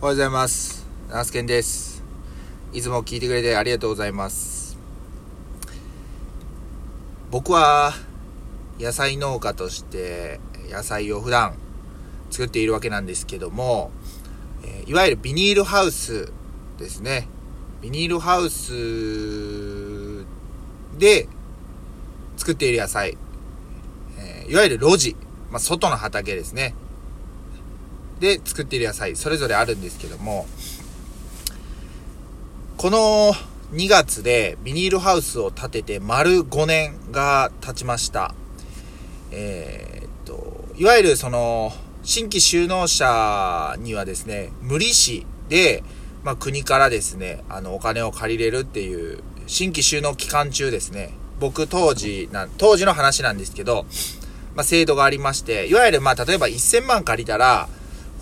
おはようございます。ナースケンです。いつも聞いてくれてありがとうございます。僕は野菜農家として野菜を普段作っているわけなんですけども、いわゆるビニールハウスですね。ビニールハウスで作っている野菜、いわゆる路地、まあ、外の畑ですね。で作っている野菜、それぞれあるんですけども、この2月でビニールハウスを建てて丸5年が経ちました。えーっと、いわゆるその、新規就農者にはですね、無利子で、まあ、国からですね、あの、お金を借りれるっていう、新規就農期間中ですね、僕当時な、当時の話なんですけど、まあ、制度がありまして、いわゆるまあ、例えば1000万借りたら、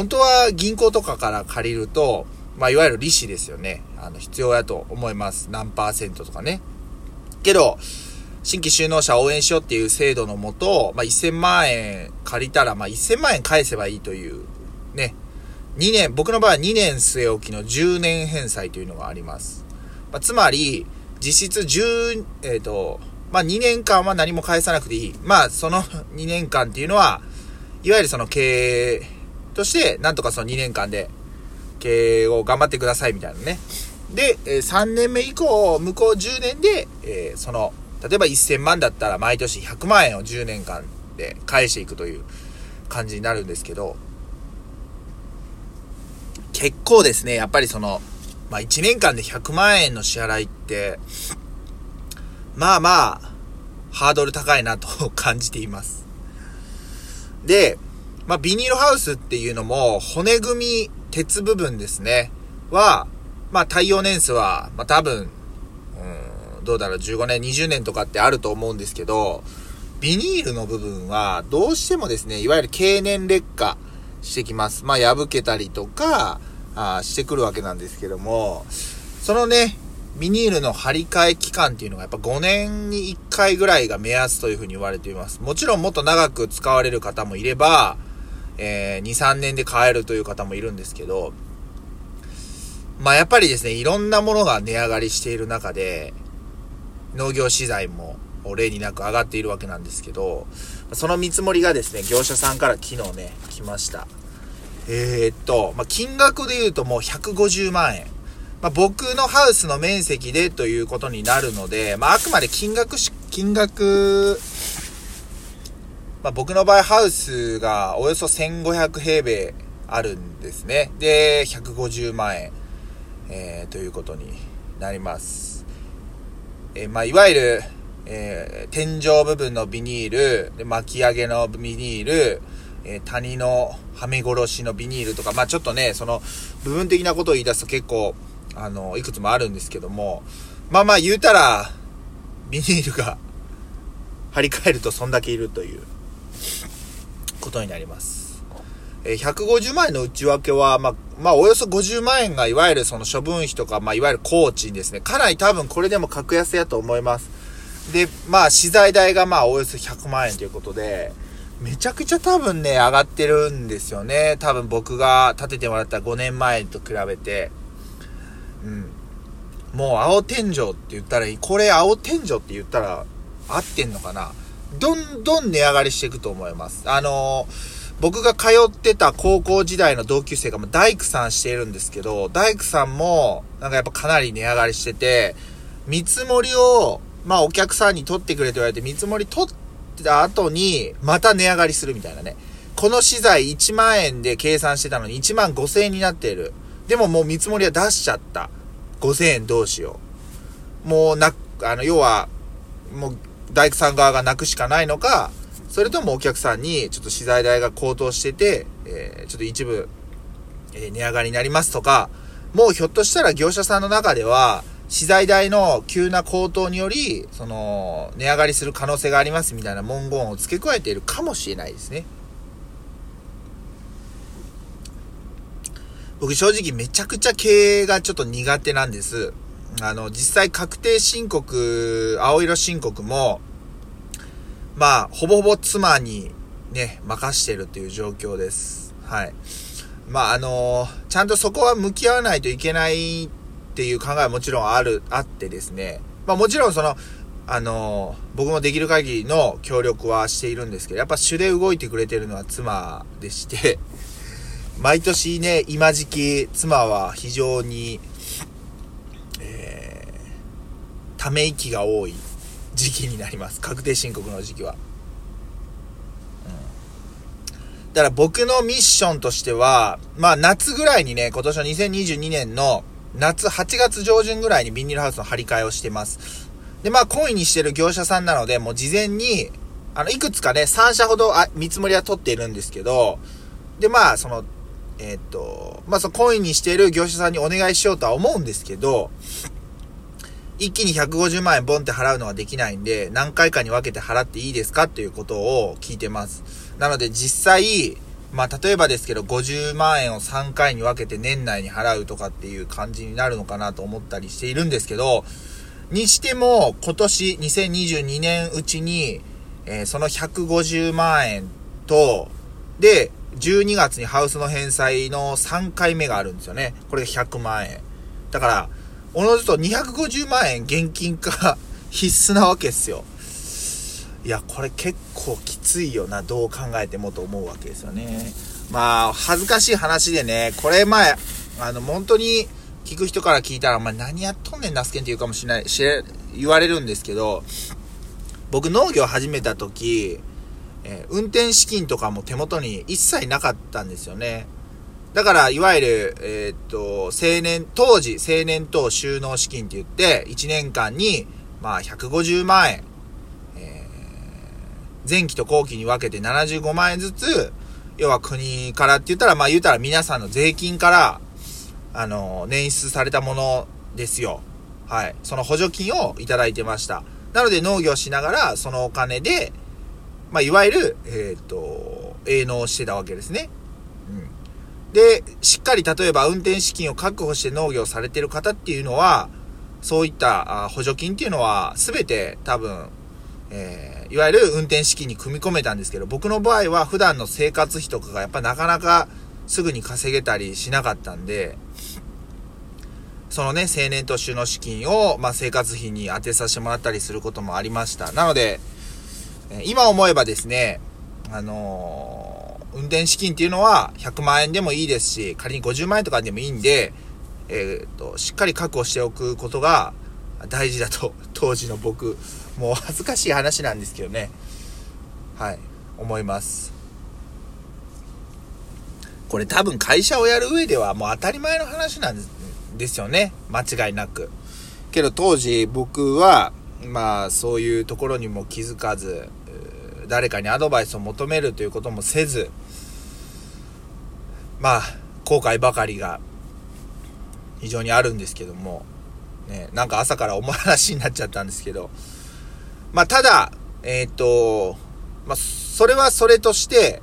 本当は銀行とかから借りると、まあ、いわゆる利子ですよね。あの、必要やと思います。何パーセントとかね。けど、新規就農者応援しようっていう制度のもと、まあ、1000万円借りたら、まあ、1000万円返せばいいという、ね。2年、僕の場合は2年据え置きの10年返済というのがあります。まあ、つまり、実質10、えっ、と、まあ、2年間は何も返さなくていい。まあ、その2年間っていうのは、いわゆるその経営として、なんとかその2年間で、経営を頑張ってくださいみたいなね。で、え3年目以降、向こう10年で、えその、例えば1000万だったら毎年100万円を10年間で返していくという感じになるんですけど、結構ですね、やっぱりその、まあ1年間で100万円の支払いって、まあまあ、ハードル高いなと感じています。で、まあ、ビニールハウスっていうのも、骨組み、鉄部分ですね、は、まあ、耐用年数は、まあ、多分、うん、どうだろう、15年、20年とかってあると思うんですけど、ビニールの部分は、どうしてもですね、いわゆる経年劣化してきます。まあ、破けたりとか、あしてくるわけなんですけども、そのね、ビニールの張り替え期間っていうのがやっぱ5年に1回ぐらいが目安というふうに言われています。もちろんもっと長く使われる方もいれば、えー、2、3年で買えるという方もいるんですけど、まあやっぱりですね、いろんなものが値上がりしている中で、農業資材も例になく上がっているわけなんですけど、その見積もりがですね、業者さんから昨日ね、来ました。えー、っと、まあ、金額で言うともう150万円。まあ、僕のハウスの面積でということになるので、まあ、あくまで金額し、金額、まあ、僕の場合ハウスがおよそ1500平米あるんですね。で、150万円、えーということになります。えーまあ、いわゆる、えー天井部分のビニール、で巻き上げのビニール、え谷のはめ殺しのビニールとか、まあちょっとね、その部分的なことを言い出すと結構、あの、いくつもあるんですけども、まあまあ言うたら、ビニールが張り替えるとそんだけいるということになります。えー150万円の内訳は、まあ、まあ、およそ50万円が、いわゆるその処分費とか、まあ、いわゆる工賃ですね。かなり多分これでも格安やと思います。で、まあ、資材代がまあ、およそ100万円ということで、めちゃくちゃ多分ね、上がってるんですよね。多分僕が建ててもらった5年前と比べて。うん。もう青天井って言ったらいい。これ青天井って言ったら合ってんのかな？どんどん値上がりしていくと思います。あの僕が通ってた高校時代の同級生がもう大工さんしているんですけど、大工さんもなんかやっぱかなり値上がりしてて、見積もりを、まあお客さんに取ってくれと言われて見積もり取った後にまた値上がりするみたいなね。この資材1万円で計算してたのに1万5千円になっている。でももう見積もりは出しちゃった。5千円どうしよう。もうな、あの、要は、もう大工さん側が泣くしかないのか、それともお客さんにちょっと資材代が高騰してて、えーちょっと一部、えー値上がりになりますとか、もうひょっとしたら業者さんの中では、資材代の急な高騰により、その、値上がりする可能性がありますみたいな文言を付け加えているかもしれないですね。僕正直めちゃくちゃ経営がちょっと苦手なんです。あの、実際確定申告、青色申告も、まあ、ほぼほぼ妻にね、任してるっていう状況です。はい。まあ、あのちゃんとそこは向き合わないといけないっていう考えはもちろんある、あってですね。まあもちろんその、あの僕もできる限りの協力はしているんですけど、やっぱ主で動いてくれてるのは妻でして、毎年ね、今時期、妻は非常に、えー、ため息が多い時期になります。確定申告の時期は。うんだから僕のミッションとしては、まあ夏ぐらいにね、今年の2022年の夏8月上旬ぐらいにビニールハウスの張り替えをしてます。で、まあ懇意にしてる業者さんなので、もう事前に、あの、いくつかね、3社ほどあ見積もりは取っているんですけど、で、まあその、えー、っと、まあその懇意にしている業者さんにお願いしようとは思うんですけど、一気に150万円ボンって払うのはできないんで、何回かに分けて払っていいですかっていうことを聞いてます。なので実際、まあ例えばですけど、50万円を3回に分けて年内に払うとかっていう感じになるのかなと思ったりしているんですけど、にしても今年2022年うちに、えー、その150万円と、で、12月にハウスの返済の3回目があるんですよね。これが100万円。だから、おのずと250万円現金化 必須なわけですよ。いや、これ結構きついよな、どう考えてもと思うわけですよね。まあ、恥ずかしい話でね、これ前、あの、本当に聞く人から聞いたら、お前何やっとんねん、ナスケンって言うかもしれない、し言われるんですけど、僕農業始めた時、えー、運転資金とかも手元に一切なかったんですよね。だから、いわゆる、えー、っと、青年、当時、青年等収納資金って言って、1年間に、まあ、150万円、えー、前期と後期に分けて75万円ずつ、要は国からって言ったら、まあ言うたら皆さんの税金から、あの、捻出されたものですよ。はい。その補助金をいただいてました。なので農業しながら、そのお金で、まあ、いわゆる、えっ、と、営農してたわけですね。で、しっかり例えば運転資金を確保して農業されてる方っていうのは、そういった補助金っていうのは全て多分、えー、いわゆる運転資金に組み込めたんですけど、僕の場合は普段の生活費とかがやっぱなかなかすぐに稼げたりしなかったんで、そのね、青年と収納資金を、まあ、生活費に当てさせてもらったりすることもありました。なので、今思えばですね、あのー運転資金っていうのは100万円でもいいですし、仮に50万円とかでもいいんで、えっ、と、しっかり確保しておくことが大事だと、当時の僕、もう恥ずかしい話なんですけどね、はい、思います。これ多分会社をやる上ではもう当たり前の話なんですよね。間違いなく。けど当時僕は、まあそういうところにも気づかず、誰かにアドバイスを求めるということもせず、まあ、後悔ばかりが非常にあるんですけども、ね、なんか朝から重い話になっちゃったんですけど、まあ、ただ、えっ、ー、と、まあ、それはそれとして、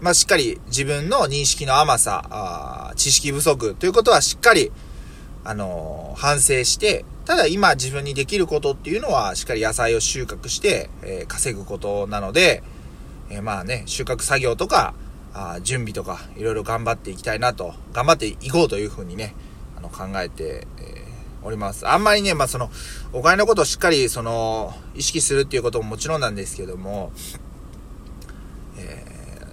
まあ、しっかり自分の認識の甘さ、あ知識不足ということはしっかり、あのー、反省して、ただ今自分にできることっていうのは、しっかり野菜を収穫して、えー、稼ぐことなので、えー、まあね、収穫作業とか、あ準備とか、いろいろ頑張っていきたいなと、頑張っていこうというふうにね、あの、考えて、えー、おります。あんまりね、まあその、お金のことをしっかり、その、意識するっていうことももちろんなんですけども、え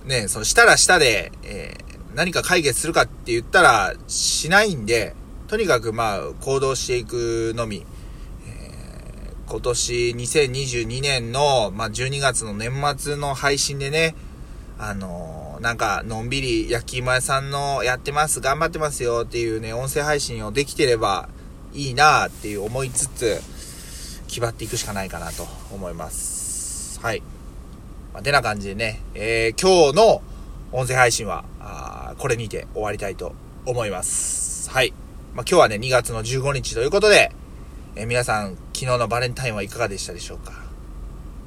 ー、ね、その、したらしたで、えー、何か解決するかって言ったら、しないんで、とにかくまあ行動していくのみ、えー、今年2022年の、まあ、12月の年末の配信でね、あのー、なんかのんびり焼き芋屋さんのやってます、頑張ってますよっていうね、音声配信をできてればいいなっていう思いつつ、決まっていくしかないかなと思います。はい。まあ、てな感じでね、えー、今日の音声配信は、あこれにて終わりたいと思います。はい。まあ、今日はね、2月の15日ということで、えー、皆さん、昨日のバレンタインはいかがでしたでしょうか？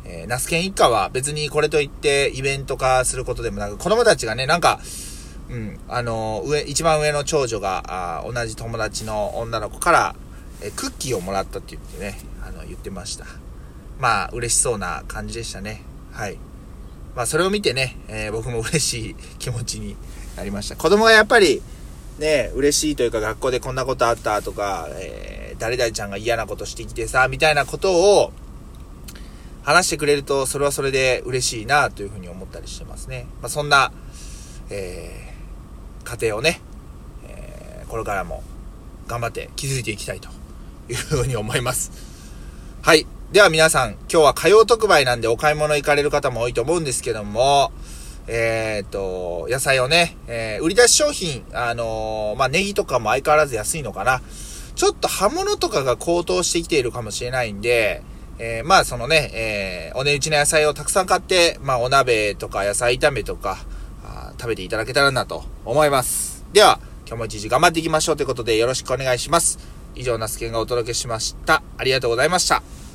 えー、ナスケン一家は別にこれといってイベント化することでもなく、子供たちがね、なんか、うん、あの、上、一番上の長女が、あ同じ友達の女の子から、えー、クッキーをもらったって言ってね、あの、言ってました。まあ、嬉しそうな感じでしたね。はい。まあ、それを見てね、えー、僕も嬉しい気持ちになりました。子供がやっぱり、ね、嬉しいというか学校でこんなことあったとか、えー、誰々ちゃんが嫌なことしてきてさ、みたいなことを話してくれると、それはそれで嬉しいなというふうに思ったりしてますね。まあ、そんな、えー、家庭をね、えー、これからも頑張って築いていきたいというふうに思います。はい。では皆さん、今日は火曜特売なんでお買い物行かれる方も多いと思うんですけども、えっ、と、野菜をね、えー、売り出し商品、あのー、まあ、ネギとかも相変わらず安いのかな。ちょっと刃物とかが高騰してきているかもしれないんで、え、まあそのね、え、お値打ちの野菜をたくさん買って、まあお鍋とか野菜炒めとか、食べていただけたらなと思います。では、今日も一日頑張っていきましょうということでよろしくお願いします。以上、ナスケンがお届けしました。ありがとうございました。